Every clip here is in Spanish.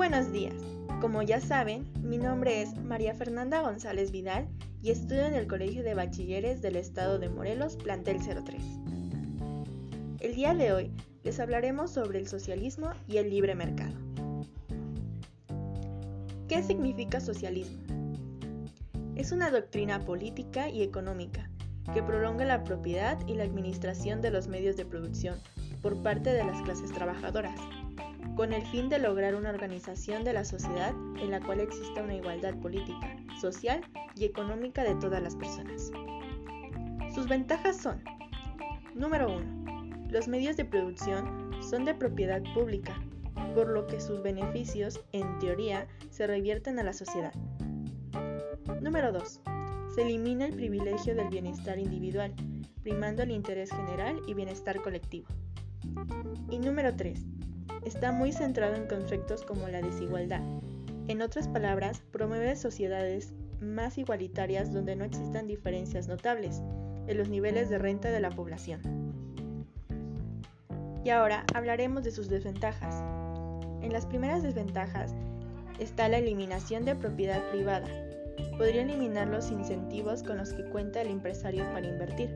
buenos días. Como ya saben, mi nombre es María Fernanda González Vidal y estudio en el Colegio de Bachilleres del Estado de Morelos, plantel 03. El día de hoy les hablaremos sobre el socialismo y el libre mercado. ¿Qué significa socialismo? Es una doctrina política y económica que prolonga la propiedad y la administración de los medios de producción por parte de las clases trabajadoras, con el fin de lograr una organización de la sociedad en la cual exista una igualdad política, social y económica de todas las personas. Sus ventajas son, número 1. Los medios de producción son de propiedad pública, por lo que sus beneficios, en teoría, se revierten a la sociedad. Número 2. Se elimina el privilegio del bienestar individual, primando el interés general y bienestar colectivo. Y número 3. Está muy centrado en conceptos como la desigualdad. En otras palabras, promueve sociedades más igualitarias donde no existan diferencias notables en los niveles de renta de la población. Y ahora hablaremos de sus desventajas. En las primeras desventajas está la eliminación de propiedad privada. Podría eliminar los incentivos con los que cuenta el empresario para invertir,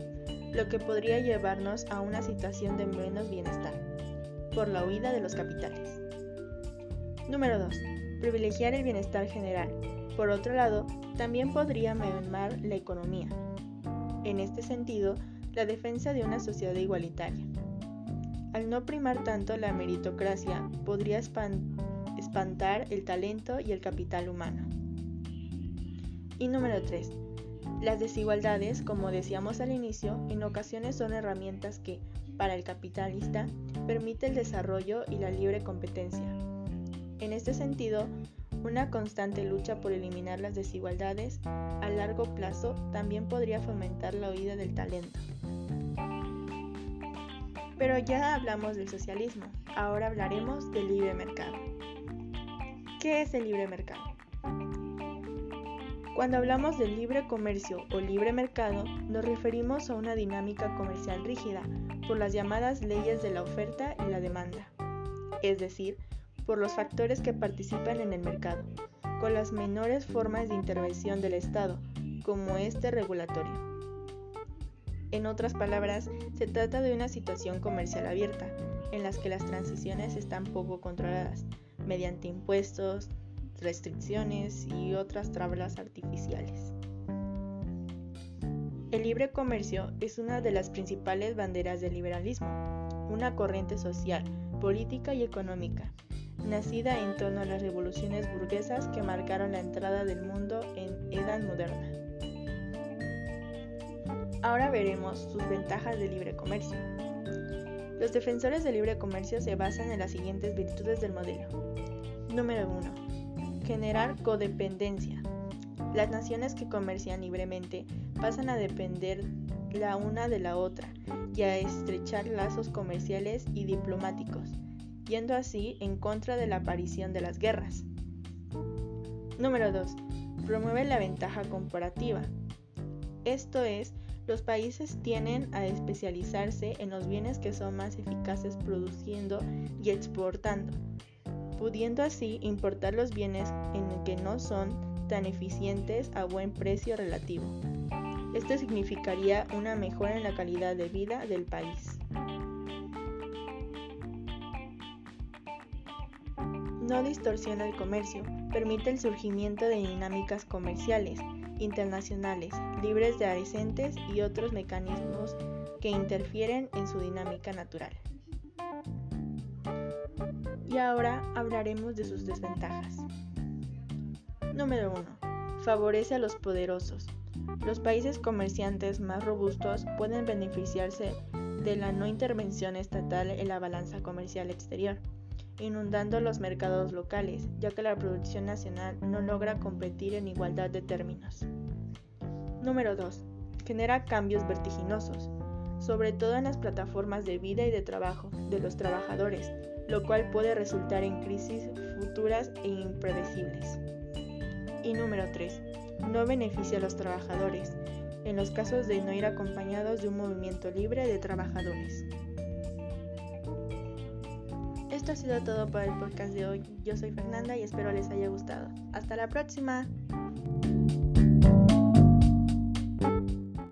lo que podría llevarnos a una situación de menos bienestar, por la huida de los capitales. Número 2. Privilegiar el bienestar general. Por otro lado, también podría mermar la economía. En este sentido, la defensa de una sociedad igualitaria. Al no primar tanto la meritocracia, podría espantar el talento y el capital humano. Y número 3. Las desigualdades, como decíamos al inicio, en ocasiones son herramientas que, para el capitalista, permite el desarrollo y la libre competencia. En este sentido, una constante lucha por eliminar las desigualdades a largo plazo también podría fomentar la huida del talento. Pero ya hablamos del socialismo, ahora hablaremos del libre mercado. ¿Qué es el libre mercado? Cuando hablamos del libre comercio o libre mercado, nos referimos a una dinámica comercial rígida por las llamadas leyes de la oferta y la demanda, es decir, por los factores que participan en el mercado, con las menores formas de intervención del Estado, como este regulatorio. En otras palabras, se trata de una situación comercial abierta, en las que las transiciones están poco controladas, mediante impuestos, restricciones y otras trabas artificiales. El libre comercio es una de las principales banderas del liberalismo, una corriente social, política y económica, nacida en torno a las revoluciones burguesas que marcaron la entrada del mundo en edad moderna. Ahora veremos sus ventajas del libre comercio. Los defensores del libre comercio se basan en las siguientes virtudes del modelo. Número 1. Generar codependencia. Las naciones que comercian libremente pasan a depender la una de la otra y a estrechar lazos comerciales y diplomáticos, yendo así en contra de la aparición de las guerras. Número 2. Promueve la ventaja comparativa. Esto es, los países tienen a especializarse en los bienes que son más eficaces produciendo y exportando, pudiendo así importar los bienes en que no son tan eficientes a buen precio relativo. Esto significaría una mejora en la calidad de vida del país. No distorsiona el comercio, permite el surgimiento de dinámicas comerciales internacionales, libres de arecentes y otros mecanismos que interfieren en su dinámica natural. Y ahora hablaremos de sus desventajas. Número 1. Favorece a los poderosos. Los países comerciantes más robustos pueden beneficiarse de la no intervención estatal en la balanza comercial exterior inundando los mercados locales, ya que la producción nacional no logra competir en igualdad de términos. Número 2. Genera cambios vertiginosos, sobre todo en las plataformas de vida y de trabajo de los trabajadores, lo cual puede resultar en crisis futuras e impredecibles. Y número 3. No beneficia a los trabajadores, en los casos de no ir acompañados de un movimiento libre de trabajadores. Esto ha sido todo para el podcast de hoy. Yo soy Fernanda y espero les haya gustado. Hasta la próxima.